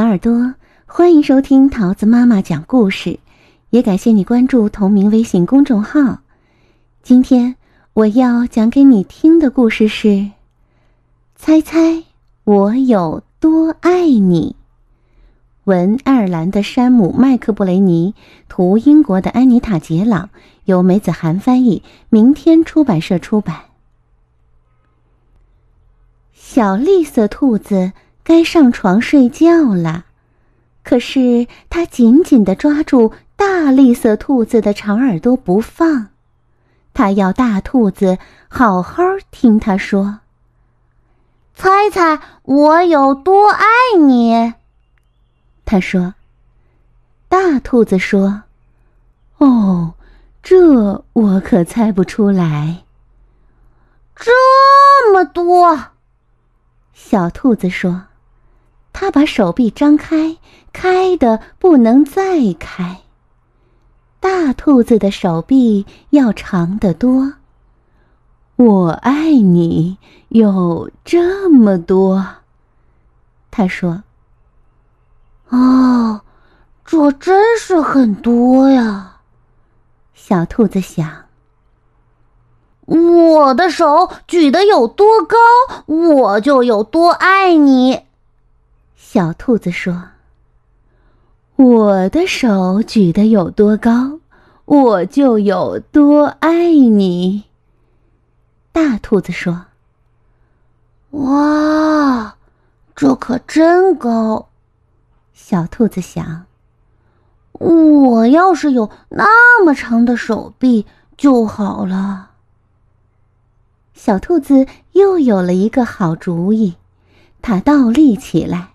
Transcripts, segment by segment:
小耳朵，欢迎收听桃子妈妈讲故事，也感谢你关注同名微信公众号。今天我要讲给你听的故事是：猜猜我有多爱你。文爱尔兰的山姆·麦克布雷尼，图英国的安妮塔·杰朗，由梅子涵翻译，明天出版社出版。小绿色兔子。该上床睡觉了，可是他紧紧地抓住大绿色兔子的长耳朵不放，他要大兔子好好听他说：“猜猜我有多爱你？”他说。大兔子说：“哦，这我可猜不出来。”这么多，小兔子说。他把手臂张开，开的不能再开。大兔子的手臂要长得多。我爱你有这么多，他说。哦，这真是很多呀，小兔子想。我的手举得有多高，我就有多爱你。小兔子说：“我的手举得有多高，我就有多爱你。”大兔子说：“哇，这可真高！”小兔子想：“我要是有那么长的手臂就好了。”小兔子又有了一个好主意，它倒立起来。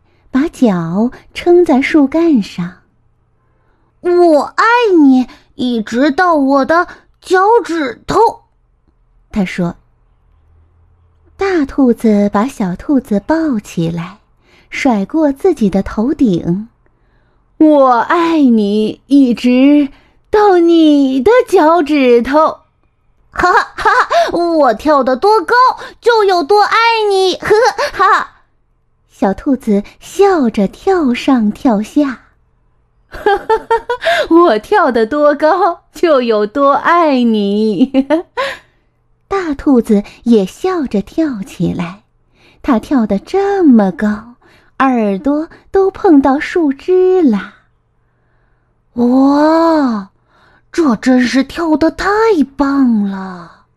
把脚撑在树干上，我爱你，一直到我的脚趾头。他说。大兔子把小兔子抱起来，甩过自己的头顶。我爱你，一直到你的脚趾头。哈哈哈哈！我跳得多高，就有多爱你。呵呵哈。小兔子笑着跳上跳下，哈哈哈哈！我跳得多高，就有多爱你。大兔子也笑着跳起来，它跳得这么高，耳朵都碰到树枝了。哇，这真是跳得太棒了！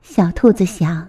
小兔子想。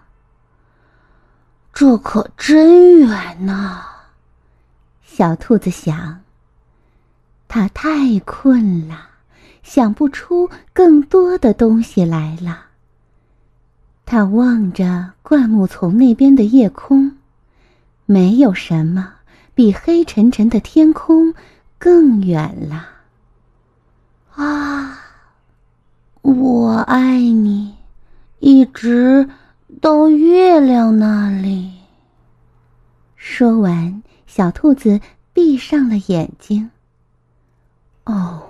这可真远呐！小兔子想。它太困了，想不出更多的东西来了。它望着灌木丛那边的夜空，没有什么比黑沉沉的天空更远了。啊，我爱你，一直。到月亮那里。说完，小兔子闭上了眼睛。哦，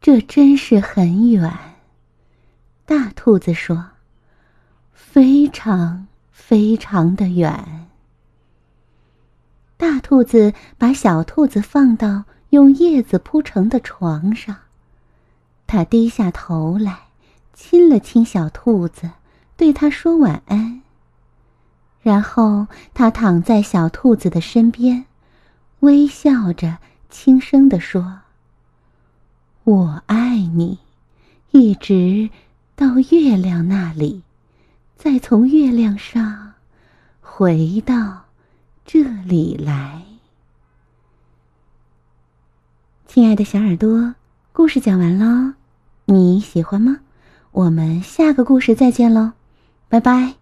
这真是很远。大兔子说：“非常非常的远。”大兔子把小兔子放到用叶子铺成的床上，它低下头来，亲了亲小兔子。对他说晚安。然后他躺在小兔子的身边，微笑着轻声地说：“我爱你，一直到月亮那里，再从月亮上回到这里来。”亲爱的小耳朵，故事讲完了，你喜欢吗？我们下个故事再见喽。拜拜。